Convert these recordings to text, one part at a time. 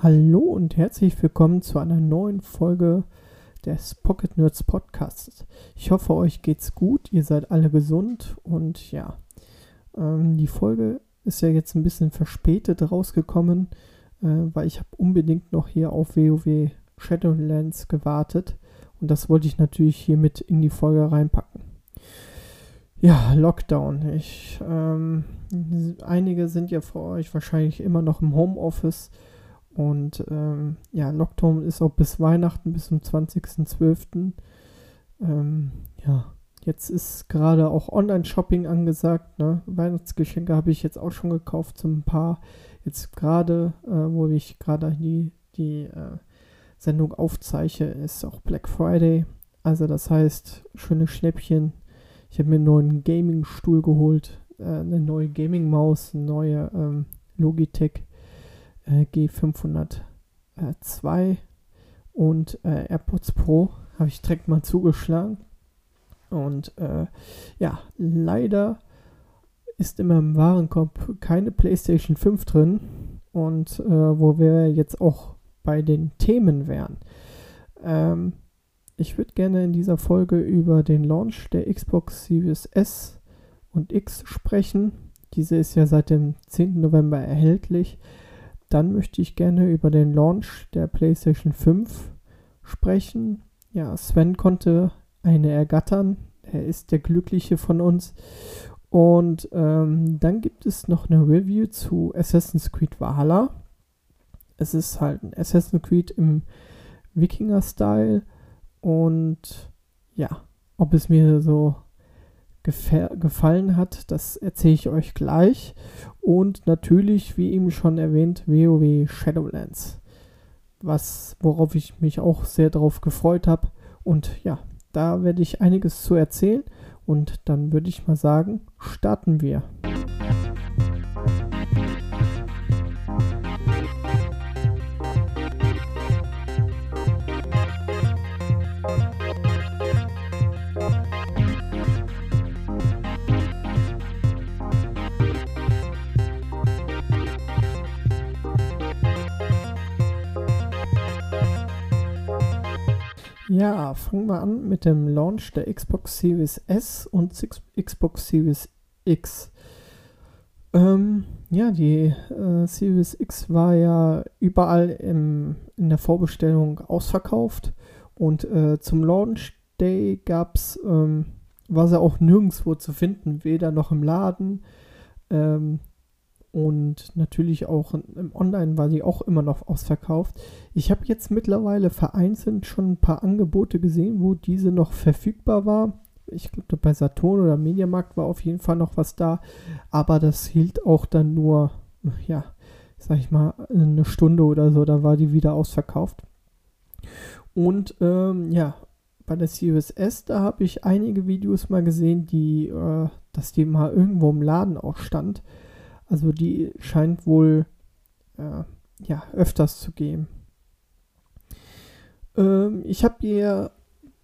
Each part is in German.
Hallo und herzlich willkommen zu einer neuen Folge des Pocket Nerds Podcasts. Ich hoffe, euch geht's gut, ihr seid alle gesund und ja, ähm, die Folge ist ja jetzt ein bisschen verspätet rausgekommen, äh, weil ich habe unbedingt noch hier auf WoW Shadowlands gewartet und das wollte ich natürlich hier mit in die Folge reinpacken. Ja, Lockdown. Ich, ähm, einige sind ja für euch wahrscheinlich immer noch im Homeoffice und ähm, ja, Lockdown ist auch bis Weihnachten, bis zum 20.12. Ähm, ja, jetzt ist gerade auch Online-Shopping angesagt. Ne? Weihnachtsgeschenke habe ich jetzt auch schon gekauft, zum paar. Jetzt gerade, äh, wo ich gerade die, die äh, Sendung aufzeichne, ist auch Black Friday. Also das heißt, schöne Schnäppchen. Ich habe mir einen neuen Gaming-Stuhl geholt, äh, eine neue Gaming-Maus, eine neue ähm, Logitech äh, G502 und äh, AirPods Pro habe ich direkt mal zugeschlagen. Und äh, ja, leider ist in meinem Warenkorb keine PlayStation 5 drin. Und äh, wo wir jetzt auch bei den Themen wären. Ähm, ich würde gerne in dieser Folge über den Launch der Xbox Series S und X sprechen. Diese ist ja seit dem 10. November erhältlich. Dann möchte ich gerne über den Launch der PlayStation 5 sprechen. Ja, Sven konnte eine ergattern. Er ist der Glückliche von uns. Und ähm, dann gibt es noch eine Review zu Assassin's Creed Valhalla. Es ist halt ein Assassin's Creed im Wikinger-Style. Und ja, ob es mir so gefallen hat, das erzähle ich euch gleich. Und natürlich, wie eben schon erwähnt, WoW Shadowlands. Was, worauf ich mich auch sehr darauf gefreut habe. Und ja, da werde ich einiges zu erzählen. Und dann würde ich mal sagen, starten wir. Ja, fangen wir an mit dem Launch der Xbox Series S und Xbox Series X. Ähm, ja, die äh, Series X war ja überall im, in der Vorbestellung ausverkauft und äh, zum Launch Day gab's, ähm, war sie auch nirgendwo zu finden, weder noch im Laden ähm, und natürlich auch im Online war sie auch immer noch ausverkauft. Ich habe jetzt mittlerweile vereinzelt schon ein paar Angebote gesehen, wo diese noch verfügbar war. Ich glaube, bei Saturn oder Mediamarkt war auf jeden Fall noch was da, aber das hielt auch dann nur, ja, sag ich mal, eine Stunde oder so, da war die wieder ausverkauft. Und ähm, ja, bei der Series da habe ich einige Videos mal gesehen, die, äh, dass die mal irgendwo im Laden auch stand. Also die scheint wohl äh, ja, öfters zu geben. Ähm, ich habe mir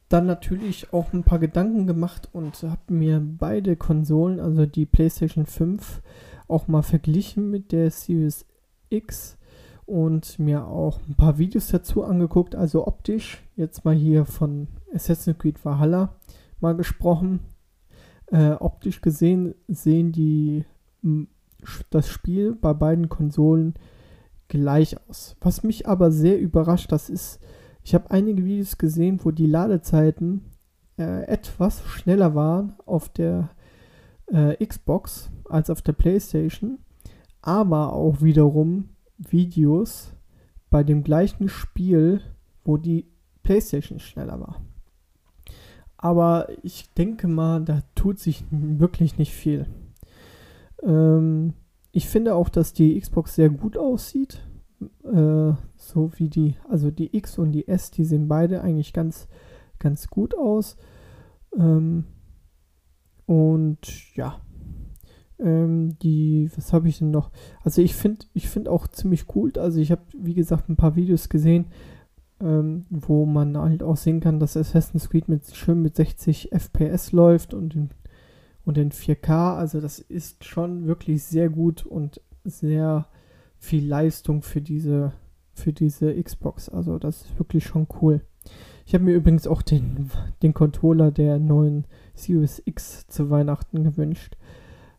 dann natürlich auch ein paar Gedanken gemacht und habe mir beide Konsolen, also die PlayStation 5, auch mal verglichen mit der Series X und mir auch ein paar Videos dazu angeguckt, also optisch, jetzt mal hier von Assassin's Creed Valhalla mal gesprochen. Äh, optisch gesehen sehen die das Spiel bei beiden Konsolen gleich aus. Was mich aber sehr überrascht, das ist, ich habe einige Videos gesehen, wo die Ladezeiten äh, etwas schneller waren auf der äh, Xbox als auf der PlayStation, aber auch wiederum Videos bei dem gleichen Spiel, wo die PlayStation schneller war. Aber ich denke mal, da tut sich wirklich nicht viel. Ähm, ich finde auch, dass die Xbox sehr gut aussieht. Äh, so wie die, also die X und die S, die sehen beide eigentlich ganz, ganz gut aus. Ähm, und ja, ähm, die, was habe ich denn noch? Also ich finde, ich finde auch ziemlich cool. Also ich habe, wie gesagt, ein paar Videos gesehen, ähm, wo man halt auch sehen kann, dass Assassin's Creed mit schön mit 60 FPS läuft und in und in 4K. Also das ist schon wirklich sehr gut und sehr viel Leistung für diese für diese Xbox. Also das ist wirklich schon cool. Ich habe mir übrigens auch den, den Controller der neuen Series X zu Weihnachten gewünscht.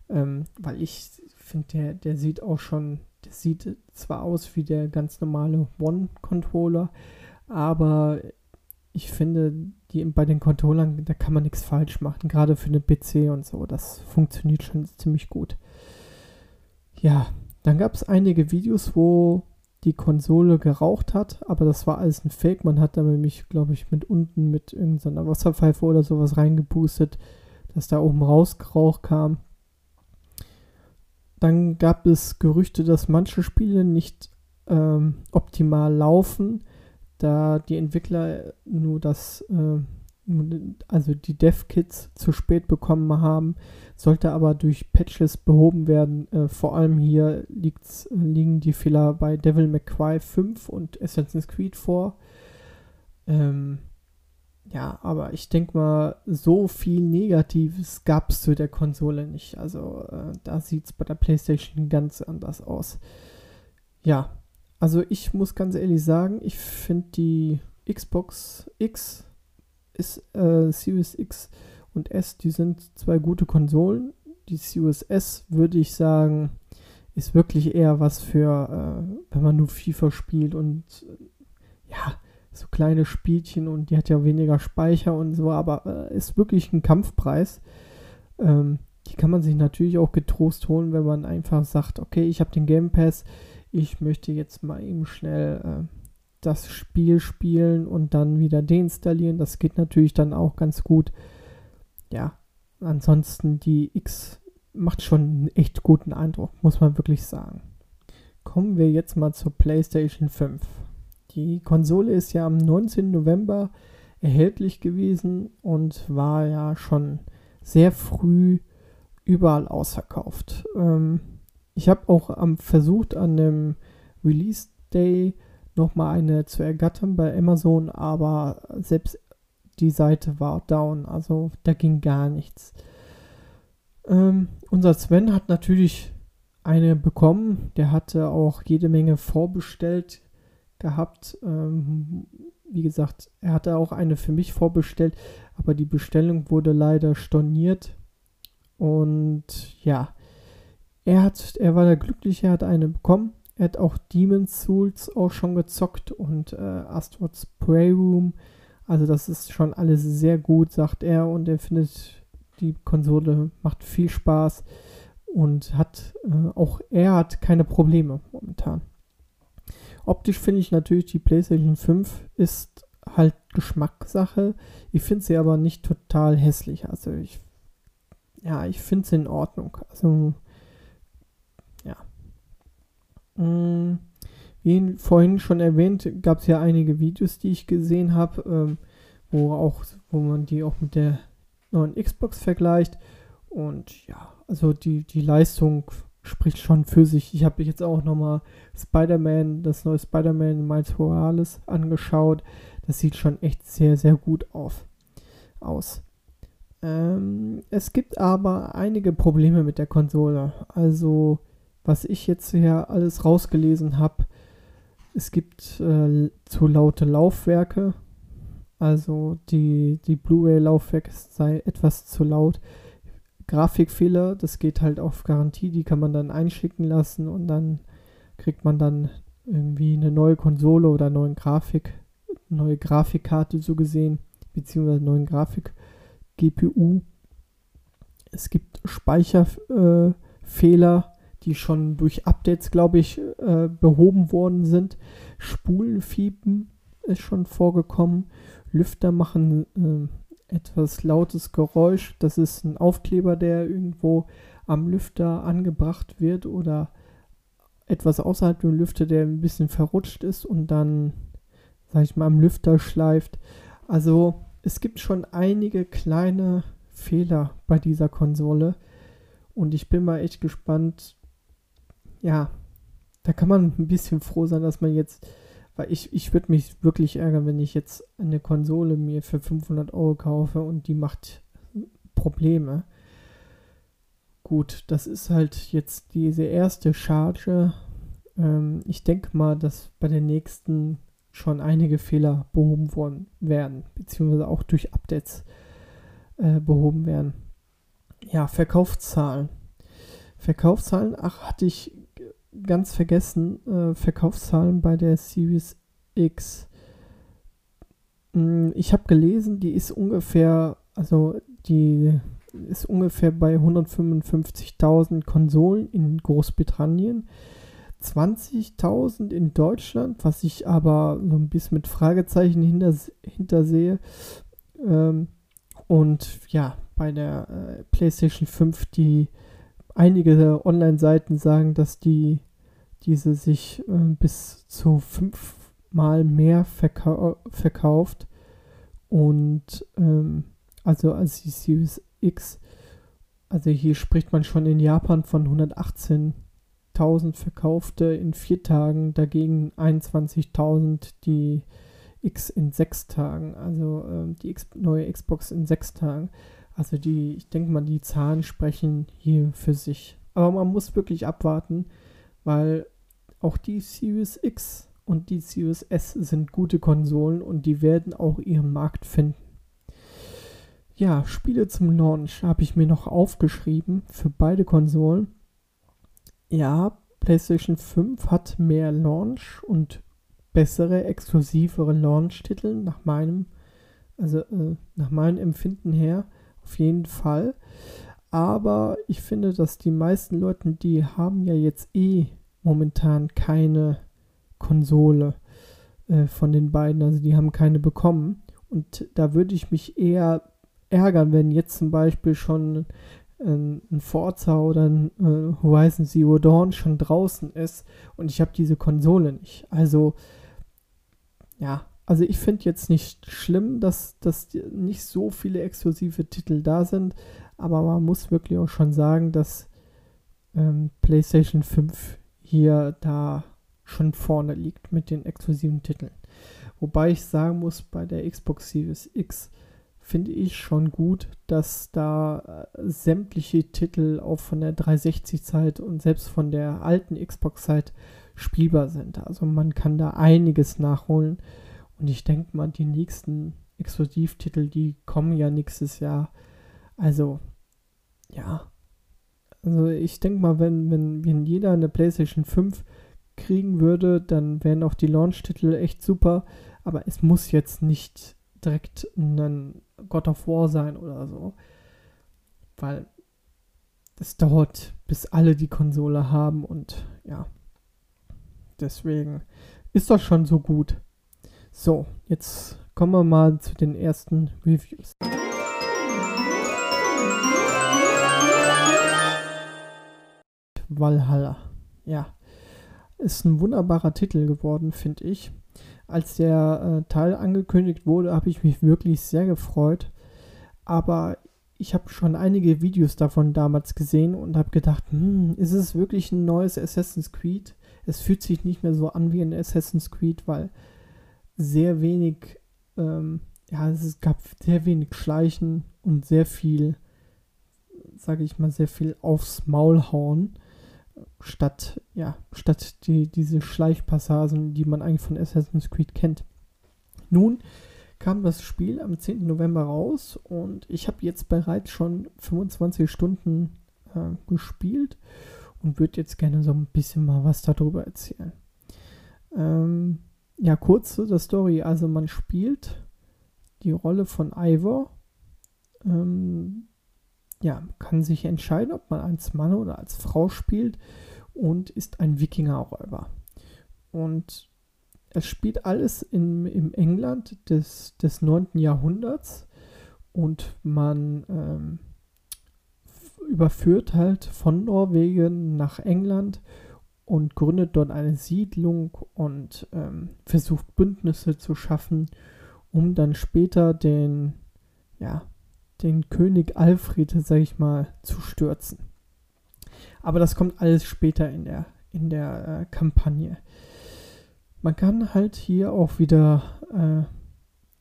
Ähm, weil ich finde, der, der sieht auch schon, der sieht zwar aus wie der ganz normale One-Controller, aber ich finde, die, bei den Controllern, da kann man nichts falsch machen, gerade für eine PC und so. Das funktioniert schon ziemlich gut. Ja, dann gab es einige Videos, wo die Konsole geraucht hat, aber das war alles ein Fake. Man hat da nämlich, glaube ich, mit unten mit irgendeiner Wasserpfeife oder sowas reingepustet, dass da oben raus Rauch kam. Dann gab es Gerüchte, dass manche Spiele nicht ähm, optimal laufen, da die Entwickler nur das äh, also die Dev-Kits zu spät bekommen haben, sollte aber durch Patches behoben werden. Äh, vor allem hier liegt's, liegen die Fehler bei Devil May Cry 5 und Assassin's Creed vor. Ähm, ja, aber ich denke mal, so viel Negatives gab es zu der Konsole nicht. Also äh, da sieht es bei der PlayStation ganz anders aus. Ja, also ich muss ganz ehrlich sagen, ich finde die Xbox X ist äh, Series X und S, die sind zwei gute Konsolen. Die Series S würde ich sagen, ist wirklich eher was für, äh, wenn man nur FIFA spielt und äh, ja, so kleine Spielchen und die hat ja weniger Speicher und so, aber äh, ist wirklich ein Kampfpreis. Ähm, die kann man sich natürlich auch getrost holen, wenn man einfach sagt, okay, ich habe den Game Pass, ich möchte jetzt mal eben schnell äh, das Spiel spielen und dann wieder deinstallieren. Das geht natürlich dann auch ganz gut. Ja, ansonsten die X macht schon einen echt guten Eindruck, muss man wirklich sagen. Kommen wir jetzt mal zur PlayStation 5. Die Konsole ist ja am 19. November erhältlich gewesen und war ja schon sehr früh überall ausverkauft. Ähm, ich habe auch am versucht an dem Release Day nochmal eine zu ergattern bei Amazon, aber selbst die Seite war down, also da ging gar nichts. Ähm, unser Sven hat natürlich eine bekommen, der hatte auch jede Menge vorbestellt gehabt. Ähm, wie gesagt, er hatte auch eine für mich vorbestellt, aber die Bestellung wurde leider storniert. Und ja, er hat, er war da glücklich, er hat eine bekommen. Er hat auch Demon's Souls auch schon gezockt und äh, Astro's Playroom. Also das ist schon alles sehr gut, sagt er. Und er findet, die Konsole macht viel Spaß und hat äh, auch er hat keine Probleme momentan. Optisch finde ich natürlich, die PlayStation 5 ist halt Geschmackssache. Ich finde sie aber nicht total hässlich. Also ich, ja, ich finde sie in Ordnung. Also Mm, wie vorhin schon erwähnt, gab es ja einige Videos, die ich gesehen habe, ähm, wo auch, wo man die auch mit der neuen Xbox vergleicht. Und ja, also die, die Leistung spricht schon für sich. Ich habe jetzt auch nochmal Spider-Man, das neue Spider-Man Miles Morales angeschaut. Das sieht schon echt sehr, sehr gut auf, aus. Ähm, es gibt aber einige Probleme mit der Konsole. Also was ich jetzt hier alles rausgelesen habe, es gibt äh, zu laute Laufwerke. Also die, die Blu-ray-Laufwerk sei etwas zu laut. Grafikfehler, das geht halt auf Garantie, die kann man dann einschicken lassen und dann kriegt man dann irgendwie eine neue Konsole oder neuen Grafik, neue Grafikkarte so gesehen, beziehungsweise neuen Grafik GPU. Es gibt Speicherfehler, äh, die schon durch Updates, glaube ich, äh, behoben worden sind. Spulenfiepen ist schon vorgekommen. Lüfter machen äh, etwas lautes Geräusch. Das ist ein Aufkleber, der irgendwo am Lüfter angebracht wird oder etwas außerhalb dem Lüfter, der ein bisschen verrutscht ist und dann, sag ich mal, am Lüfter schleift. Also es gibt schon einige kleine Fehler bei dieser Konsole. Und ich bin mal echt gespannt, ja, da kann man ein bisschen froh sein, dass man jetzt, weil ich, ich würde mich wirklich ärgern, wenn ich jetzt eine Konsole mir für 500 Euro kaufe und die macht Probleme. Gut, das ist halt jetzt diese erste Charge ähm, ich denke mal, dass bei den nächsten schon einige Fehler behoben worden werden, beziehungsweise auch durch Updates äh, behoben werden. Ja, Verkaufszahlen. Verkaufszahlen, ach, hatte ich ganz vergessen, äh, Verkaufszahlen bei der Series X. Hm, ich habe gelesen, die ist ungefähr, also die ist ungefähr bei 155.000 Konsolen in Großbritannien, 20.000 in Deutschland, was ich aber so ein bisschen mit Fragezeichen hinter, hintersehe. Ähm, und ja, bei der äh, PlayStation 5, die einige Online-Seiten sagen, dass die diese sich äh, bis zu fünfmal mehr verkau verkauft und ähm, also als die Series X, also hier spricht man schon in Japan von 118.000 verkaufte in vier Tagen, dagegen 21.000 die X in sechs Tagen, also äh, die X neue Xbox in sechs Tagen. Also die, ich denke mal, die Zahlen sprechen hier für sich. Aber man muss wirklich abwarten, weil auch die Series X und die Series S sind gute Konsolen und die werden auch ihren Markt finden. Ja, Spiele zum Launch habe ich mir noch aufgeschrieben für beide Konsolen. Ja, PlayStation 5 hat mehr Launch und bessere, exklusivere Launch-Titel nach meinem, also äh, nach meinem Empfinden her auf jeden Fall. Aber ich finde, dass die meisten Leute, die haben ja jetzt eh momentan keine Konsole äh, von den beiden, also die haben keine bekommen. Und da würde ich mich eher ärgern, wenn jetzt zum Beispiel schon ein, ein Forza oder ein äh, Horizon Zero Dawn schon draußen ist und ich habe diese Konsole nicht. Also ja, also ich finde jetzt nicht schlimm, dass, dass nicht so viele exklusive Titel da sind, aber man muss wirklich auch schon sagen, dass ähm, PlayStation 5 hier da schon vorne liegt mit den exklusiven Titeln. Wobei ich sagen muss, bei der Xbox Series X finde ich schon gut, dass da äh, sämtliche Titel auch von der 360-Zeit und selbst von der alten Xbox-Zeit spielbar sind. Also man kann da einiges nachholen. Und ich denke mal, die nächsten Exklusivtitel, die kommen ja nächstes Jahr. Also, ja. Also ich denke mal, wenn, wenn, wenn jeder eine PlayStation 5 kriegen würde, dann wären auch die Launch-Titel echt super. Aber es muss jetzt nicht direkt ein God of War sein oder so. Weil es dauert, bis alle die Konsole haben und ja. Deswegen ist das schon so gut. So, jetzt kommen wir mal zu den ersten Reviews. Valhalla. Ja, ist ein wunderbarer Titel geworden, finde ich. Als der äh, Teil angekündigt wurde, habe ich mich wirklich sehr gefreut. Aber ich habe schon einige Videos davon damals gesehen und habe gedacht, hm, ist es wirklich ein neues Assassin's Creed? Es fühlt sich nicht mehr so an wie ein Assassin's Creed, weil sehr wenig, ähm, ja, es gab sehr wenig Schleichen und sehr viel, sage ich mal, sehr viel aufs Maul hauen statt, ja, statt die, diese Schleichpassagen, die man eigentlich von Assassin's Creed kennt. Nun kam das Spiel am 10. November raus und ich habe jetzt bereits schon 25 Stunden äh, gespielt und würde jetzt gerne so ein bisschen mal was darüber erzählen. Ähm, ja, kurz zu der Story. Also man spielt die Rolle von Ivor. Ähm, ja, kann sich entscheiden, ob man als Mann oder als Frau spielt und ist ein Wikingerräuber. Und es spielt alles in, im England des, des 9. Jahrhunderts und man ähm, überführt halt von Norwegen nach England und gründet dort eine Siedlung und ähm, versucht Bündnisse zu schaffen, um dann später den, ja, den König Alfred, sag ich mal, zu stürzen. Aber das kommt alles später in der, in der äh, Kampagne. Man kann halt hier auch wieder äh,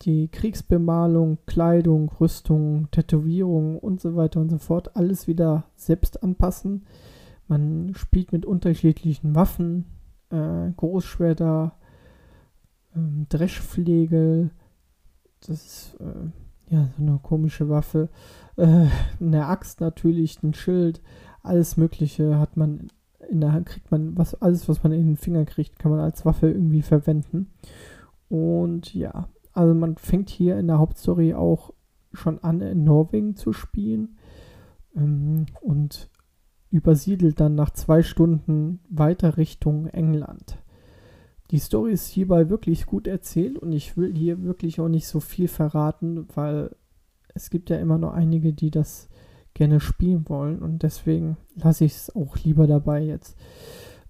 die Kriegsbemalung, Kleidung, Rüstung, Tätowierung und so weiter und so fort alles wieder selbst anpassen. Man spielt mit unterschiedlichen Waffen, äh, Großschwerter, ähm, Dreschflegel, das ist äh, ja so eine komische Waffe, äh, eine Axt natürlich, ein Schild, alles Mögliche hat man in der Hand, kriegt man, was, alles, was man in den Finger kriegt, kann man als Waffe irgendwie verwenden. Und ja, also man fängt hier in der Hauptstory auch schon an, in Norwegen zu spielen. Ähm, und übersiedelt dann nach zwei Stunden weiter Richtung England. Die Story ist hierbei wirklich gut erzählt und ich will hier wirklich auch nicht so viel verraten, weil es gibt ja immer noch einige, die das gerne spielen wollen und deswegen lasse ich es auch lieber dabei jetzt.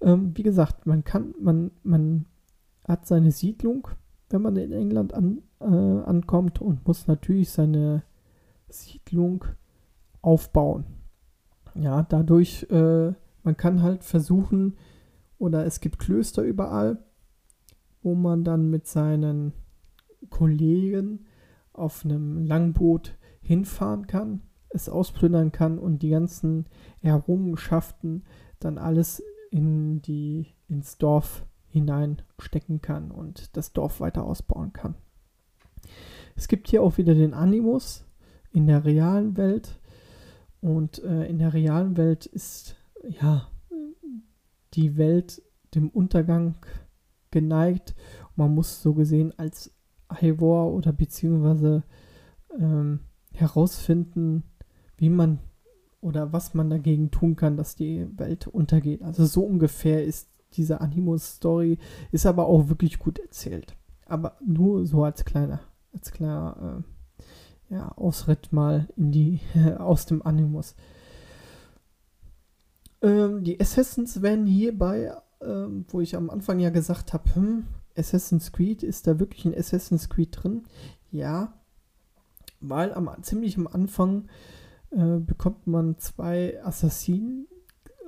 Ähm, wie gesagt, man kann, man, man hat seine Siedlung, wenn man in England an, äh, ankommt und muss natürlich seine Siedlung aufbauen. Ja, dadurch, äh, man kann halt versuchen, oder es gibt Klöster überall, wo man dann mit seinen Kollegen auf einem Langboot hinfahren kann es ausplündern kann und die ganzen Errungenschaften dann alles in die, ins Dorf hineinstecken kann und das Dorf weiter ausbauen kann. Es gibt hier auch wieder den Animus in der realen Welt. Und äh, in der realen Welt ist ja die Welt dem Untergang geneigt. Man muss so gesehen als Ivor oder beziehungsweise ähm, herausfinden, wie man oder was man dagegen tun kann, dass die Welt untergeht. Also so ungefähr ist diese Animus-Story, ist aber auch wirklich gut erzählt. Aber nur so als kleiner, als kleiner äh, ja, Ausritt mal in die, aus dem Animus. Ähm, die Assassins werden hierbei, ähm, wo ich am Anfang ja gesagt habe, hm, Assassin's Creed, ist da wirklich ein Assassin's Creed drin? Ja, weil am, ziemlich am Anfang äh, bekommt man zwei Assassinen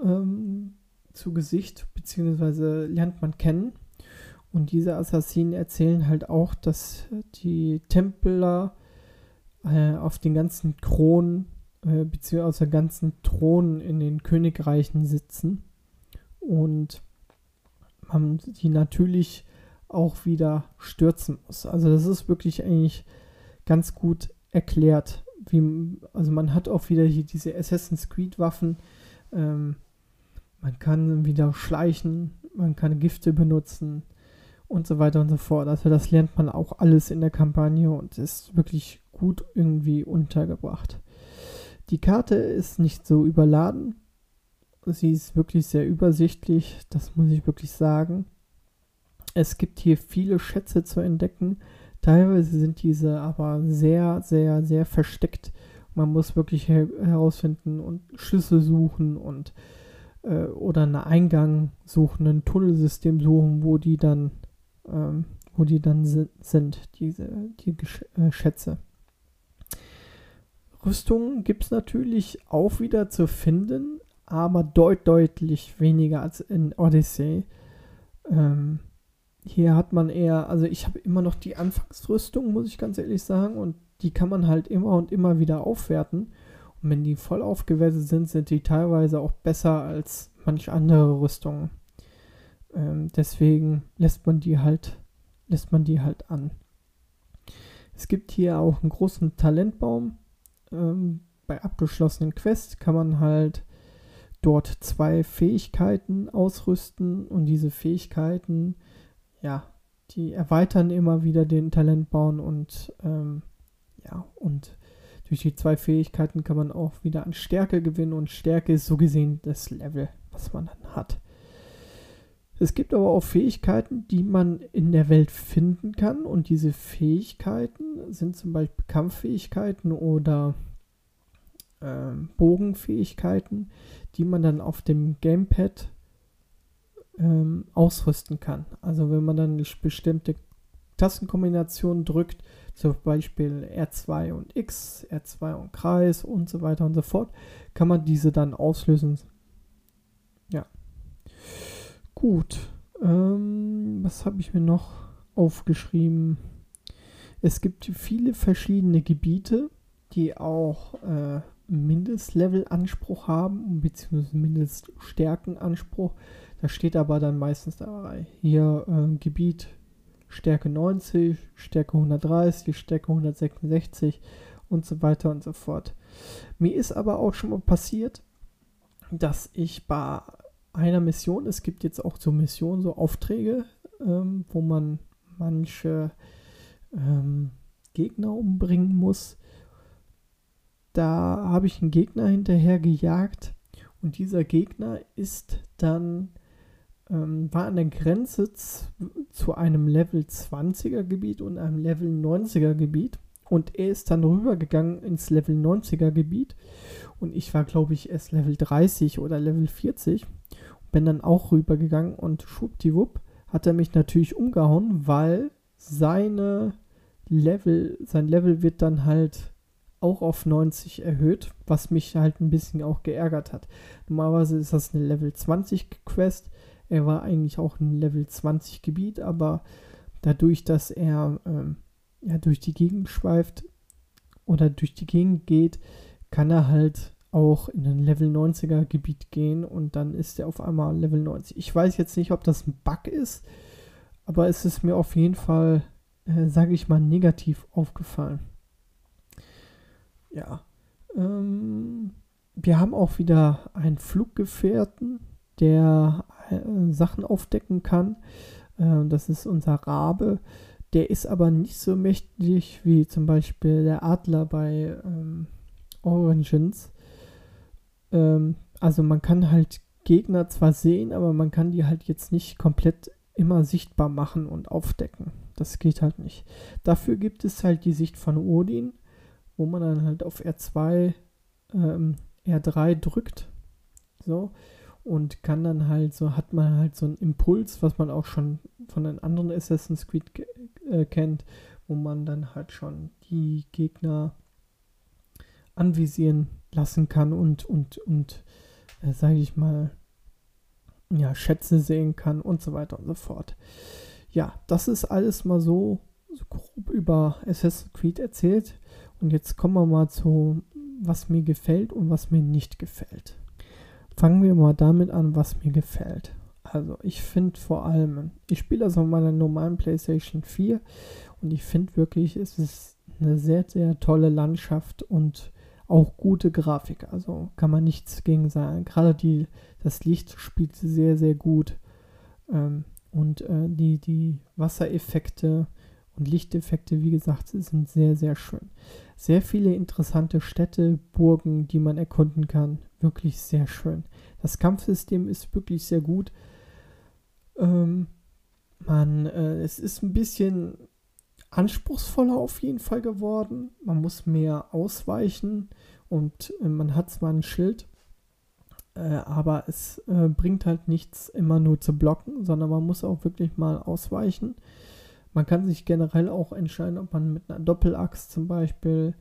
ähm, zu Gesicht, beziehungsweise lernt man kennen. Und diese Assassinen erzählen halt auch, dass die Templer äh, auf den ganzen Kronen, äh, beziehungsweise auf den ganzen Thronen in den Königreichen sitzen. Und man die natürlich auch wieder stürzen muss. Also das ist wirklich eigentlich ganz gut erklärt, wie, also man hat auch wieder hier diese Assassin's Creed Waffen. Ähm, man kann wieder schleichen, man kann Gifte benutzen und so weiter und so fort. Also das lernt man auch alles in der Kampagne und ist wirklich gut irgendwie untergebracht. Die Karte ist nicht so überladen. Sie ist wirklich sehr übersichtlich, das muss ich wirklich sagen. Es gibt hier viele Schätze zu entdecken. Teilweise sind diese aber sehr, sehr, sehr versteckt. Man muss wirklich her herausfinden und Schlüssel suchen und äh, oder einen Eingang suchen, ein Tunnelsystem suchen, wo die dann, ähm, wo die dann si sind, diese die Gesch äh, Schätze. Rüstungen gibt es natürlich auch wieder zu finden, aber deut deutlich weniger als in Odyssey. Ähm, hier hat man eher, also ich habe immer noch die Anfangsrüstung, muss ich ganz ehrlich sagen, und die kann man halt immer und immer wieder aufwerten. Und wenn die voll aufgewertet sind, sind die teilweise auch besser als manch andere Rüstungen. Ähm, deswegen lässt man die halt, lässt man die halt an. Es gibt hier auch einen großen Talentbaum. Ähm, bei abgeschlossenen Quests kann man halt dort zwei Fähigkeiten ausrüsten und diese Fähigkeiten ja, die erweitern immer wieder den Talentbaum und ähm, ja, und durch die zwei Fähigkeiten kann man auch wieder an Stärke gewinnen und Stärke ist so gesehen das Level, was man dann hat. Es gibt aber auch Fähigkeiten, die man in der Welt finden kann und diese Fähigkeiten sind zum Beispiel Kampffähigkeiten oder äh, Bogenfähigkeiten, die man dann auf dem Gamepad ähm, ausrüsten kann. Also wenn man dann bestimmte Tastenkombination drückt, zum Beispiel R2 und X, R2 und Kreis und so weiter und so fort, kann man diese dann auslösen. Gut. Ähm, was habe ich mir noch aufgeschrieben? Es gibt viele verschiedene Gebiete, die auch äh, Mindestlevel-Anspruch haben, beziehungsweise Mindeststärkenanspruch. Da steht aber dann meistens dabei, hier äh, Gebiet Stärke 90, Stärke 130, Stärke 166 und so weiter und so fort. Mir ist aber auch schon mal passiert, dass ich bei einer Mission, es gibt jetzt auch so Missionen, so Aufträge, ähm, wo man manche ähm, Gegner umbringen muss. Da habe ich einen Gegner hinterher gejagt und dieser Gegner ist dann ähm, war an der Grenze zu einem Level 20er Gebiet und einem Level 90er Gebiet. Und er ist dann rübergegangen ins Level 90er Gebiet. Und ich war, glaube ich, erst Level 30 oder Level 40. Bin dann auch rübergegangen und schwuppdiwupp hat er mich natürlich umgehauen, weil seine Level, sein Level wird dann halt auch auf 90 erhöht, was mich halt ein bisschen auch geärgert hat. Normalerweise ist das eine Level 20 Quest. Er war eigentlich auch ein Level 20 Gebiet, aber dadurch, dass er ähm, ja, durch die Gegend schweift oder durch die Gegend geht, kann er halt auch in ein Level 90er Gebiet gehen und dann ist er auf einmal Level 90. Ich weiß jetzt nicht, ob das ein Bug ist, aber es ist mir auf jeden Fall, äh, sage ich mal, negativ aufgefallen. Ja. Ähm, wir haben auch wieder einen Fluggefährten, der äh, Sachen aufdecken kann. Äh, das ist unser Rabe. Der ist aber nicht so mächtig wie zum Beispiel der Adler bei ähm, Origins. Ähm, also man kann halt Gegner zwar sehen, aber man kann die halt jetzt nicht komplett immer sichtbar machen und aufdecken. Das geht halt nicht. Dafür gibt es halt die Sicht von Odin, wo man dann halt auf R2, ähm, R3 drückt. So und kann dann halt so, hat man halt so einen Impuls, was man auch schon von den anderen Assassin's Creed äh, kennt, wo man dann halt schon die Gegner anvisieren lassen kann und, und, und äh, sage ich mal, ja, Schätze sehen kann und so weiter und so fort. Ja, das ist alles mal so, so grob über Assassin's Creed erzählt. Und jetzt kommen wir mal zu, was mir gefällt und was mir nicht gefällt. Fangen wir mal damit an, was mir gefällt. Also ich finde vor allem, ich spiele das auf meiner normalen PlayStation 4 und ich finde wirklich, es ist eine sehr, sehr tolle Landschaft und auch gute Grafik. Also kann man nichts gegen sagen. Gerade die, das Licht spielt sehr, sehr gut. Ähm, und äh, die, die Wassereffekte und Lichteffekte, wie gesagt, sind sehr, sehr schön. Sehr viele interessante Städte, Burgen, die man erkunden kann. Wirklich sehr schön. Das Kampfsystem ist wirklich sehr gut. Ähm, man, äh, es ist ein bisschen anspruchsvoller auf jeden Fall geworden. Man muss mehr ausweichen und äh, man hat zwar ein Schild, äh, aber es äh, bringt halt nichts immer nur zu blocken, sondern man muss auch wirklich mal ausweichen. Man kann sich generell auch entscheiden, ob man mit einer Doppelaxt zum Beispiel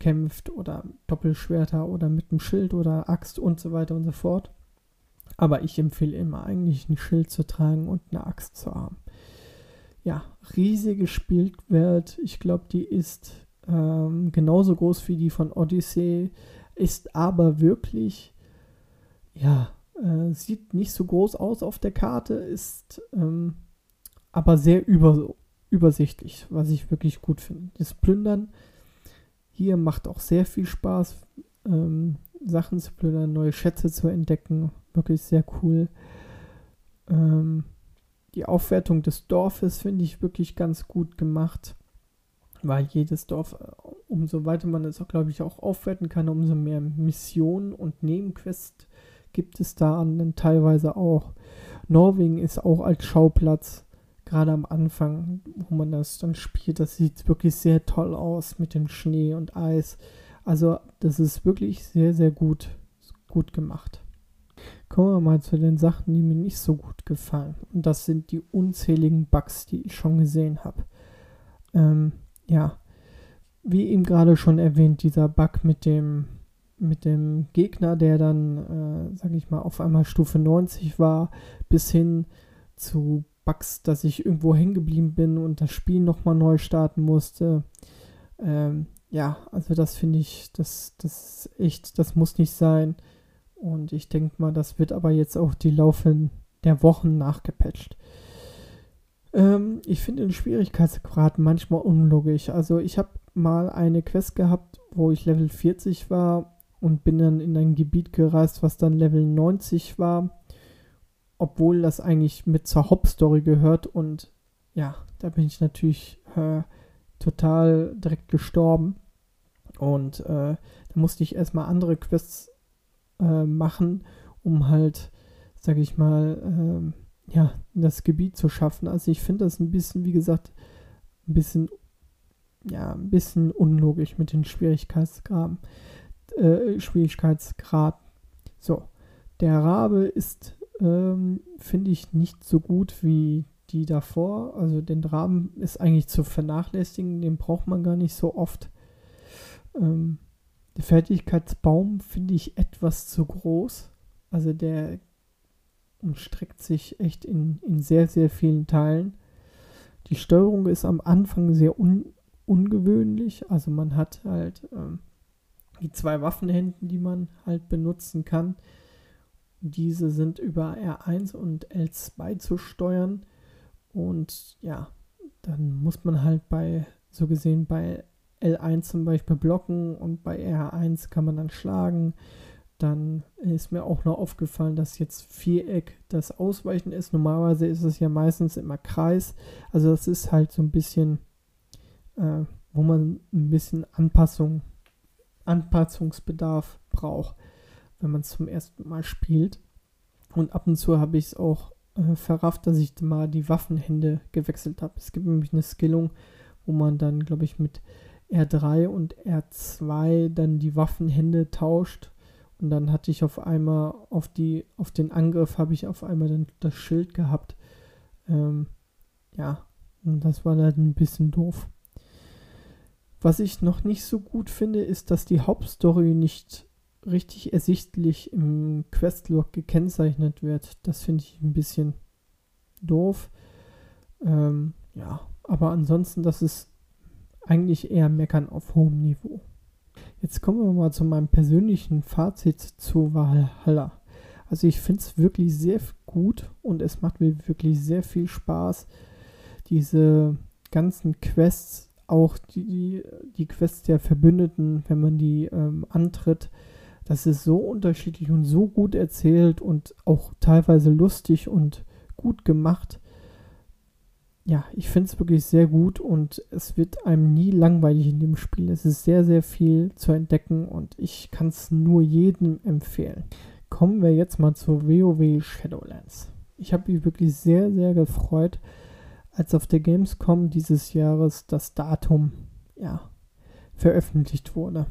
kämpft oder Doppelschwerter oder mit einem Schild oder Axt und so weiter und so fort. Aber ich empfehle immer eigentlich ein Schild zu tragen und eine Axt zu haben. Ja, riesige Spielwelt. Ich glaube, die ist ähm, genauso groß wie die von Odyssey, ist aber wirklich, ja, äh, sieht nicht so groß aus auf der Karte, ist ähm, aber sehr über, übersichtlich, was ich wirklich gut finde. Das Plündern hier macht auch sehr viel Spaß, ähm, Sachen zu plündern, neue Schätze zu entdecken. Wirklich sehr cool. Ähm, die Aufwertung des Dorfes finde ich wirklich ganz gut gemacht, weil jedes Dorf, äh, umso weiter man es auch, glaube ich, auch aufwerten kann, umso mehr Missionen und Nebenquests gibt es da dann teilweise auch. Norwegen ist auch als Schauplatz gerade am Anfang, wo man das dann spielt, das sieht wirklich sehr toll aus mit dem Schnee und Eis. Also das ist wirklich sehr, sehr gut, gut gemacht. Kommen wir mal zu den Sachen, die mir nicht so gut gefallen. Und das sind die unzähligen Bugs, die ich schon gesehen habe. Ähm, ja, wie eben gerade schon erwähnt, dieser Bug mit dem mit dem Gegner, der dann, äh, sag ich mal, auf einmal Stufe 90 war, bis hin zu Bugs, dass ich irgendwo hängen geblieben bin und das Spiel nochmal neu starten musste. Ähm, ja, also das finde ich, das, das echt, das muss nicht sein. Und ich denke mal, das wird aber jetzt auch die laufen, der Wochen nachgepatcht. Ähm, ich finde den Schwierigkeitsgrad manchmal unlogisch. Also ich habe mal eine Quest gehabt, wo ich Level 40 war und bin dann in ein Gebiet gereist, was dann Level 90 war, obwohl das eigentlich mit zur Hauptstory gehört und ja, da bin ich natürlich äh, total direkt gestorben und äh, da musste ich erstmal andere Quests äh, machen, um halt, sag ich mal, ähm, ja, das Gebiet zu schaffen. Also ich finde das ein bisschen, wie gesagt, ein bisschen, ja, ein bisschen unlogisch mit den Schwierigkeitsgraden. Äh, Schwierigkeitsgrad. So, der Rabe ist, ähm, finde ich, nicht so gut wie die davor. Also den Raben ist eigentlich zu vernachlässigen, den braucht man gar nicht so oft. Ähm, der Fertigkeitsbaum finde ich etwas zu groß. Also der umstreckt sich echt in, in sehr, sehr vielen Teilen. Die Steuerung ist am Anfang sehr un, ungewöhnlich. Also man hat halt ähm, die zwei Waffenhänden, die man halt benutzen kann. Diese sind über R1 und L2 zu steuern. Und ja, dann muss man halt bei, so gesehen, bei L1 zum Beispiel blocken und bei R1 kann man dann schlagen. Dann ist mir auch noch aufgefallen, dass jetzt Viereck das Ausweichen ist. Normalerweise ist es ja meistens immer Kreis. Also das ist halt so ein bisschen, äh, wo man ein bisschen Anpassung, Anpassungsbedarf braucht, wenn man es zum ersten Mal spielt. Und ab und zu habe ich es auch äh, verrafft, dass ich mal die Waffenhände gewechselt habe. Es gibt nämlich eine Skillung, wo man dann, glaube ich, mit R3 und R2 dann die Waffenhände tauscht und dann hatte ich auf einmal auf die, auf den Angriff habe ich auf einmal dann das Schild gehabt. Ähm, ja, und das war dann ein bisschen doof. Was ich noch nicht so gut finde, ist, dass die Hauptstory nicht richtig ersichtlich im Questlog gekennzeichnet wird. Das finde ich ein bisschen doof. Ähm, ja, aber ansonsten, das ist eigentlich eher meckern auf hohem Niveau. Jetzt kommen wir mal zu meinem persönlichen Fazit zu Valhalla. Also ich finde es wirklich sehr gut und es macht mir wirklich sehr viel Spaß, diese ganzen Quests, auch die, die Quests der Verbündeten, wenn man die ähm, antritt, das ist so unterschiedlich und so gut erzählt und auch teilweise lustig und gut gemacht ja, ich finde es wirklich sehr gut und es wird einem nie langweilig in dem Spiel. Es ist sehr, sehr viel zu entdecken und ich kann es nur jedem empfehlen. Kommen wir jetzt mal zu WoW Shadowlands. Ich habe mich wirklich sehr, sehr gefreut, als auf der Gamescom dieses Jahres das Datum ja, veröffentlicht wurde.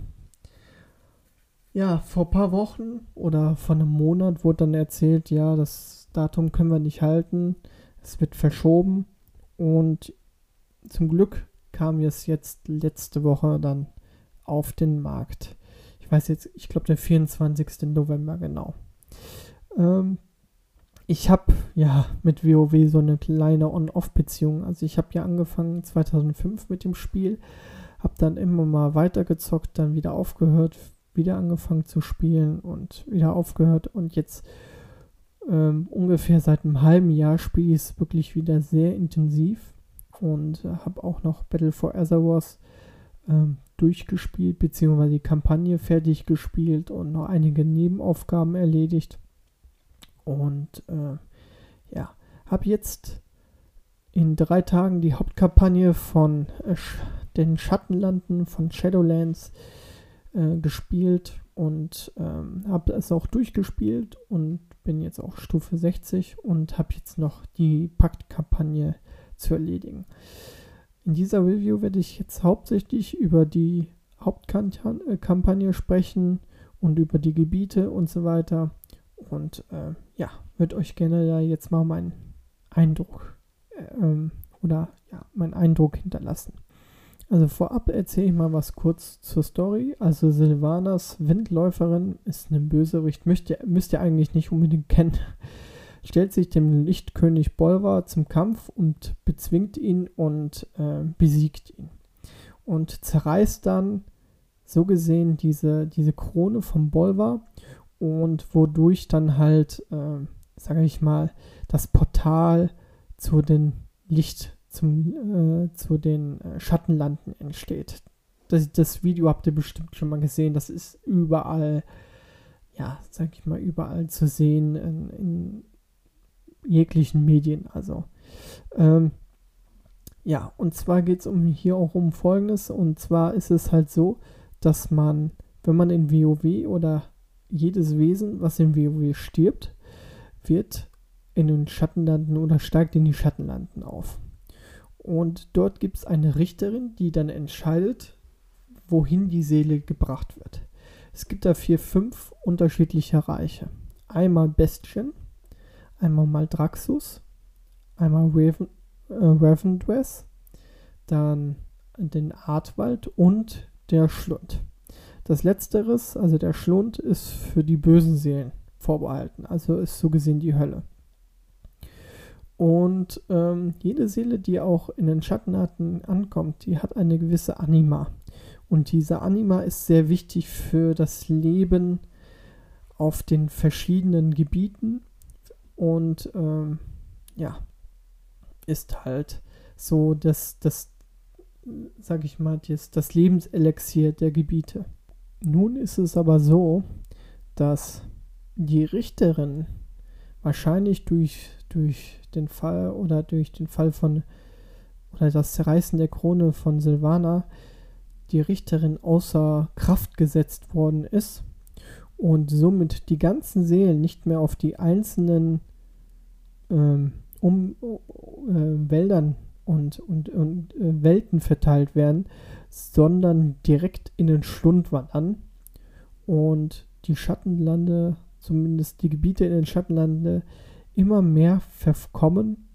Ja, vor ein paar Wochen oder vor einem Monat wurde dann erzählt, ja, das Datum können wir nicht halten, es wird verschoben und zum Glück kam es jetzt letzte Woche dann auf den Markt. Ich weiß jetzt, ich glaube der 24. November genau. Ähm, ich habe ja mit WoW so eine kleine On-Off-Beziehung. Also ich habe ja angefangen 2005 mit dem Spiel, habe dann immer mal weitergezockt, dann wieder aufgehört, wieder angefangen zu spielen und wieder aufgehört und jetzt ähm, ungefähr seit einem halben Jahr spiele ich es wirklich wieder sehr intensiv und äh, habe auch noch Battle for Azeroth ähm, durchgespielt, beziehungsweise die Kampagne fertig gespielt und noch einige Nebenaufgaben erledigt. Und äh, ja, habe jetzt in drei Tagen die Hauptkampagne von äh, den Schattenlanden von Shadowlands äh, gespielt und ähm, habe es auch durchgespielt und bin jetzt auch Stufe 60 und habe jetzt noch die Paktkampagne zu erledigen. In dieser Review werde ich jetzt hauptsächlich über die Hauptkampagne sprechen und über die Gebiete und so weiter. Und äh, ja, würde euch gerne da jetzt mal meinen Eindruck äh, ähm, oder ja, meinen Eindruck hinterlassen. Also vorab erzähle ich mal was kurz zur Story. Also Silvanas Windläuferin ist eine Bösewicht, müsst ihr, müsst ihr eigentlich nicht unbedingt kennen. Stellt sich dem Lichtkönig Bolvar zum Kampf und bezwingt ihn und äh, besiegt ihn. Und zerreißt dann so gesehen diese, diese Krone vom Bolvar und wodurch dann halt äh, sage ich mal, das Portal zu den Licht, zum, äh, zu den äh, Schattenlanden entsteht. Das, das Video habt ihr bestimmt schon mal gesehen. Das ist überall, ja, sag ich mal, überall zu sehen in, in jeglichen Medien. Also, ähm, ja, und zwar geht es um hier auch um Folgendes. Und zwar ist es halt so, dass man, wenn man in WoW oder jedes Wesen, was in WoW stirbt, wird in den Schattenlanden oder steigt in die Schattenlanden auf. Und dort gibt es eine Richterin, die dann entscheidet, wohin die Seele gebracht wird. Es gibt dafür fünf unterschiedliche Reiche. Einmal Bestien, einmal Maldraxus, einmal Raven, äh, dann den Artwald und der Schlund. Das Letzteres, also der Schlund, ist für die bösen Seelen vorbehalten, also ist so gesehen die Hölle. Und ähm, jede Seele, die auch in den Schattenarten ankommt, die hat eine gewisse Anima. Und diese Anima ist sehr wichtig für das Leben auf den verschiedenen Gebieten und ähm, ja, ist halt so das, das sag ich mal, das, das Lebenselixier der Gebiete. Nun ist es aber so, dass die Richterin wahrscheinlich durch, durch den Fall oder durch den Fall von oder das Zerreißen der Krone von Silvana die Richterin außer Kraft gesetzt worden ist und somit die ganzen Seelen nicht mehr auf die einzelnen ähm, um, äh, Wäldern und, und, und äh, Welten verteilt werden, sondern direkt in den Schlund wandern und die Schattenlande, zumindest die Gebiete in den Schattenlande, immer mehr verkommen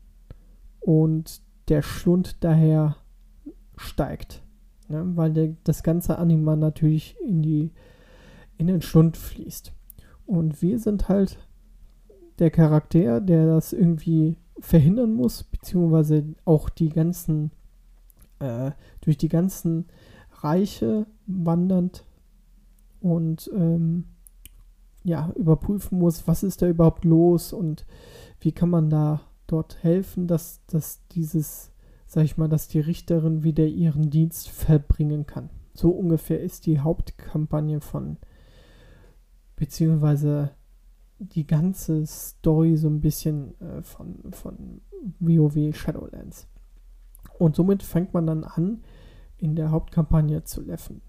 und der Schlund daher steigt. Ne? Weil der, das ganze Anima natürlich in, die, in den Schlund fließt. Und wir sind halt der Charakter, der das irgendwie verhindern muss, beziehungsweise auch die ganzen, äh, durch die ganzen Reiche wandernd und ähm, ja, überprüfen muss, was ist da überhaupt los und wie kann man da dort helfen, dass, dass dieses, sag ich mal, dass die Richterin wieder ihren Dienst verbringen kann. So ungefähr ist die Hauptkampagne von, beziehungsweise die ganze Story so ein bisschen äh, von, von WoW Shadowlands. Und somit fängt man dann an, in der Hauptkampagne zu leffen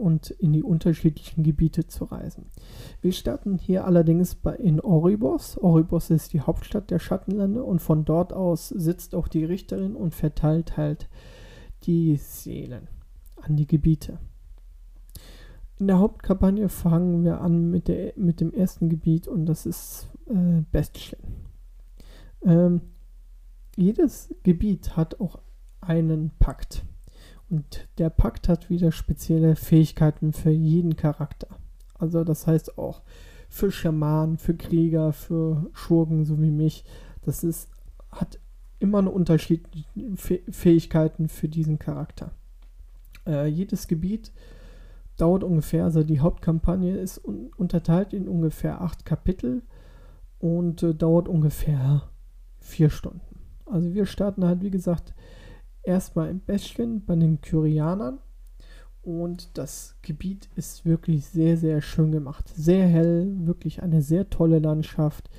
und in die unterschiedlichen Gebiete zu reisen. Wir starten hier allerdings bei, in Oribos. Oribos ist die Hauptstadt der Schattenlande und von dort aus sitzt auch die Richterin und verteilt halt die Seelen an die Gebiete. In der Hauptkampagne fangen wir an mit, der, mit dem ersten Gebiet und das ist äh, Bestien. Ähm, jedes Gebiet hat auch einen Pakt. Und der Pakt hat wieder spezielle Fähigkeiten für jeden Charakter. Also das heißt auch für Schamanen, für Krieger, für Schurken, so wie mich. Das ist, hat immer eine unterschiedliche Fähigkeiten für diesen Charakter. Äh, jedes Gebiet dauert ungefähr, also die Hauptkampagne ist un unterteilt in ungefähr acht Kapitel und äh, dauert ungefähr vier Stunden. Also wir starten halt, wie gesagt, erstmal in Bestien bei den Kyrianern und das Gebiet ist wirklich sehr, sehr schön gemacht. Sehr hell, wirklich eine sehr tolle Landschaft.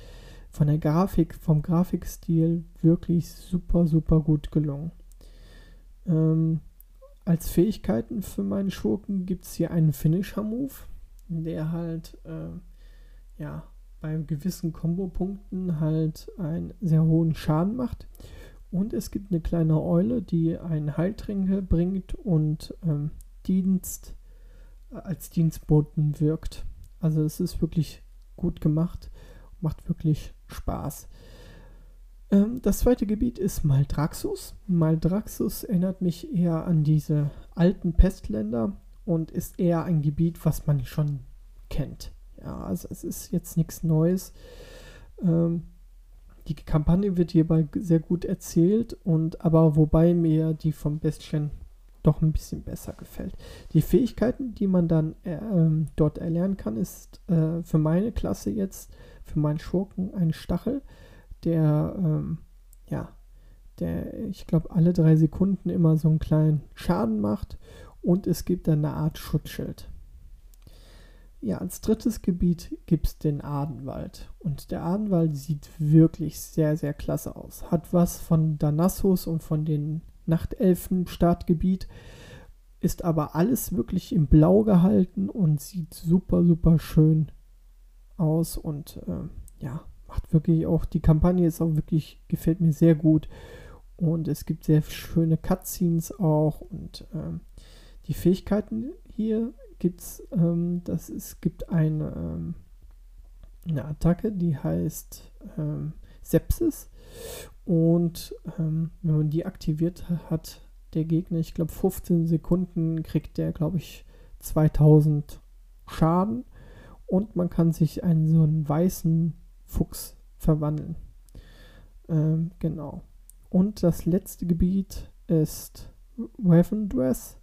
Von der Grafik, vom Grafikstil wirklich super, super gut gelungen. Ähm, als Fähigkeiten für meinen Schurken gibt es hier einen Finisher-Move, der halt äh, ja, bei gewissen Kombopunkten halt einen sehr hohen Schaden macht. Und es gibt eine kleine Eule, die einen Heiltränke bringt und ähm, Dienst als Dienstboten wirkt. Also es ist wirklich gut gemacht, macht wirklich Spaß. Ähm, das zweite Gebiet ist Maldraxus. Maldraxus erinnert mich eher an diese alten Pestländer und ist eher ein Gebiet, was man schon kennt. Ja, also es ist jetzt nichts Neues. Ähm, die Kampagne wird hierbei sehr gut erzählt und aber wobei mir die vom Bestien doch ein bisschen besser gefällt. Die Fähigkeiten, die man dann äh, dort erlernen kann, ist äh, für meine Klasse jetzt für meinen Schurken einen Stachel, der, ähm, ja, der, ich glaube, alle drei Sekunden immer so einen kleinen Schaden macht und es gibt dann eine Art Schutzschild. Ja, als drittes Gebiet gibt es den Adenwald. Und der Adenwald sieht wirklich sehr, sehr klasse aus. Hat was von Danassus und von den Nachtelfen Startgebiet, ist aber alles wirklich in Blau gehalten und sieht super, super schön aus. Und äh, ja, macht wirklich auch, die Kampagne ist auch wirklich, gefällt mir sehr gut. Und es gibt sehr schöne Cutscenes auch. Und äh, die Fähigkeiten hier gibt es, ähm, das es gibt eine, ähm, eine Attacke, die heißt ähm, Sepsis. Und ähm, wenn man die aktiviert hat, der Gegner, ich glaube 15 Sekunden, kriegt der, glaube ich, 2000 Schaden. Und man kann sich einen so einen weißen Fuchs verwandeln. Ähm, genau. Und das letzte Gebiet ist Ravendress.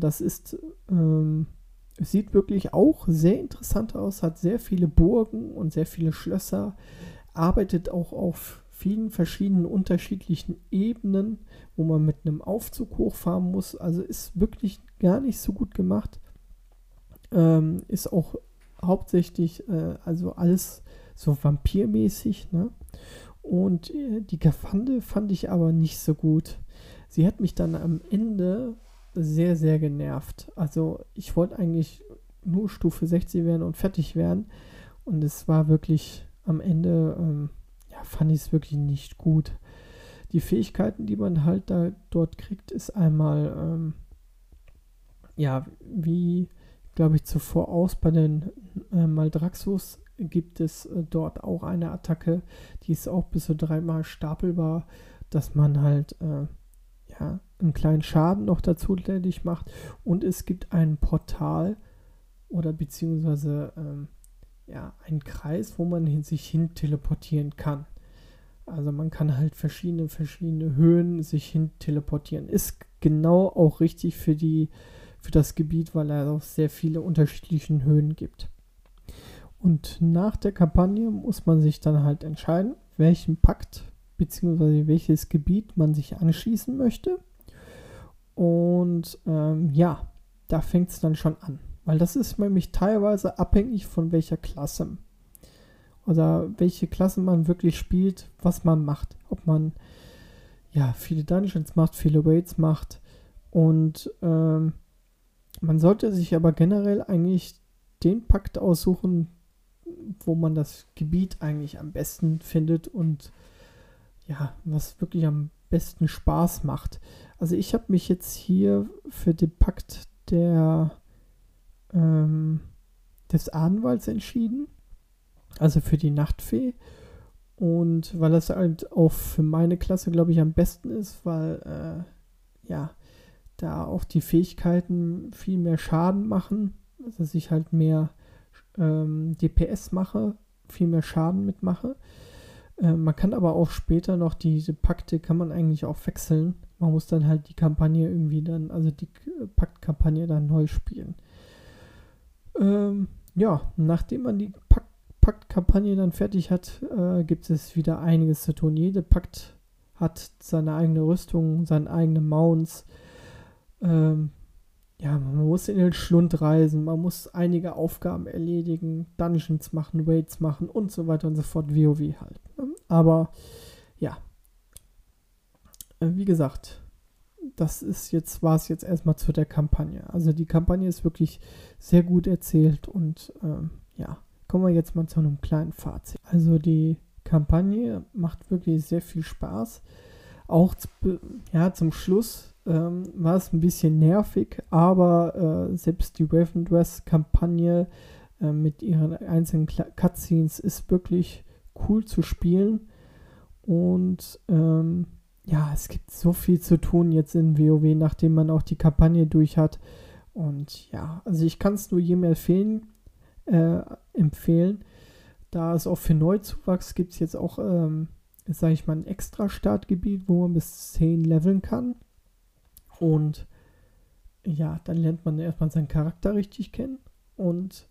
Das ist, ähm, sieht wirklich auch sehr interessant aus, hat sehr viele Burgen und sehr viele Schlösser, arbeitet auch auf vielen verschiedenen unterschiedlichen Ebenen, wo man mit einem Aufzug hochfahren muss. Also ist wirklich gar nicht so gut gemacht. Ähm, ist auch hauptsächlich, äh, also alles so vampirmäßig. Ne? Und äh, die Gafande fand ich aber nicht so gut. Sie hat mich dann am Ende sehr, sehr genervt. Also ich wollte eigentlich nur Stufe 60 werden und fertig werden. Und es war wirklich am Ende, ähm, ja, fand ich es wirklich nicht gut. Die Fähigkeiten, die man halt da dort kriegt, ist einmal, ähm, ja, wie, glaube ich, zuvor aus bei den äh, Maldraxus gibt es äh, dort auch eine Attacke, die ist auch bis zu dreimal stapelbar, dass man halt, äh, ja, einen kleinen Schaden noch dazu tätig macht. Und es gibt ein Portal oder beziehungsweise ähm, ja, einen Kreis, wo man sich hin teleportieren kann. Also man kann halt verschiedene, verschiedene Höhen sich hin teleportieren. Ist genau auch richtig für die, für das Gebiet, weil er auch sehr viele unterschiedliche Höhen gibt. Und nach der Kampagne muss man sich dann halt entscheiden, welchen Pakt bzw. welches Gebiet man sich anschließen möchte. Und ähm, ja, da fängt es dann schon an. Weil das ist nämlich teilweise abhängig von welcher Klasse oder welche Klasse man wirklich spielt, was man macht. Ob man ja viele Dungeons macht, viele Raids macht. Und ähm, man sollte sich aber generell eigentlich den Pakt aussuchen, wo man das Gebiet eigentlich am besten findet und ja, was wirklich am besten Spaß macht. Also ich habe mich jetzt hier für den Pakt der ähm, des Ahnwalds entschieden. Also für die Nachtfee. Und weil das halt auch für meine Klasse, glaube ich, am besten ist, weil äh, ja, da auch die Fähigkeiten viel mehr Schaden machen, dass ich halt mehr ähm, DPS mache, viel mehr Schaden mitmache. Äh, man kann aber auch später noch diese Pakte kann man eigentlich auch wechseln. Man muss dann halt die Kampagne irgendwie dann, also die Paktkampagne dann neu spielen. Ähm, ja, nachdem man die Pakt Paktkampagne dann fertig hat, äh, gibt es wieder einiges zu tun. Jede Pakt hat seine eigene Rüstung, seine eigenen Mounts. Ähm, ja, man muss in den Schlund reisen, man muss einige Aufgaben erledigen, Dungeons machen, Raids machen und so weiter und so fort, WoW halt. Ne? Aber ja, äh, wie gesagt, das ist jetzt, war es jetzt erstmal zu der Kampagne. Also die Kampagne ist wirklich sehr gut erzählt und ähm, ja, kommen wir jetzt mal zu einem kleinen Fazit. Also die Kampagne macht wirklich sehr viel Spaß. Auch ja, zum Schluss ähm, war es ein bisschen nervig, aber äh, selbst die Raven Dress Kampagne äh, mit ihren einzelnen Cutscenes ist wirklich cool zu spielen. Und ähm, ja, es gibt so viel zu tun jetzt in WoW, nachdem man auch die Kampagne durch hat. Und ja, also ich kann es nur jedem empfehlen, äh, empfehlen. Da es auch für Neuzuwachs gibt es jetzt auch, ähm, sage ich mal, ein extra Startgebiet, wo man bis 10 leveln kann. Und ja, dann lernt man erstmal seinen Charakter richtig kennen. Und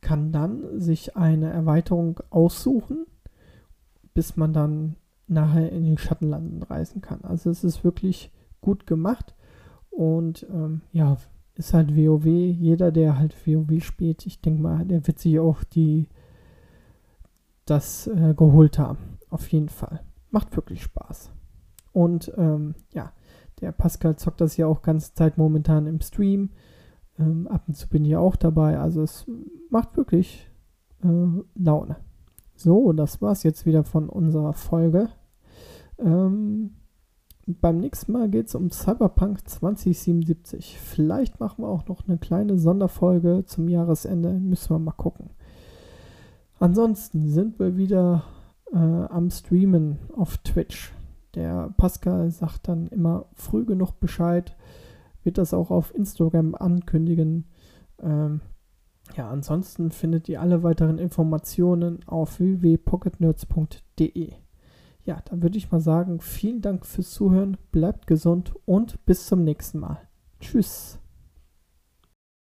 kann dann sich eine Erweiterung aussuchen, bis man dann nachher in den Schattenlanden reisen kann. Also es ist wirklich gut gemacht und ähm, ja, ist halt WoW. Jeder, der halt WoW spielt, ich denke mal, der wird sich auch die das äh, geholt haben. Auf jeden Fall. Macht wirklich Spaß. Und ähm, ja, der Pascal zockt das ja auch ganze Zeit momentan im Stream. Ähm, ab und zu bin ich auch dabei. Also es macht wirklich äh, Laune. So, das war's jetzt wieder von unserer Folge. Ähm, beim nächsten Mal geht es um Cyberpunk 2077. Vielleicht machen wir auch noch eine kleine Sonderfolge zum Jahresende. Müssen wir mal gucken. Ansonsten sind wir wieder äh, am Streamen auf Twitch. Der Pascal sagt dann immer früh genug Bescheid, wird das auch auf Instagram ankündigen. Ähm, ja, ansonsten findet ihr alle weiteren Informationen auf www.pocketnerds.de. Ja, dann würde ich mal sagen, vielen Dank fürs Zuhören, bleibt gesund und bis zum nächsten Mal. Tschüss.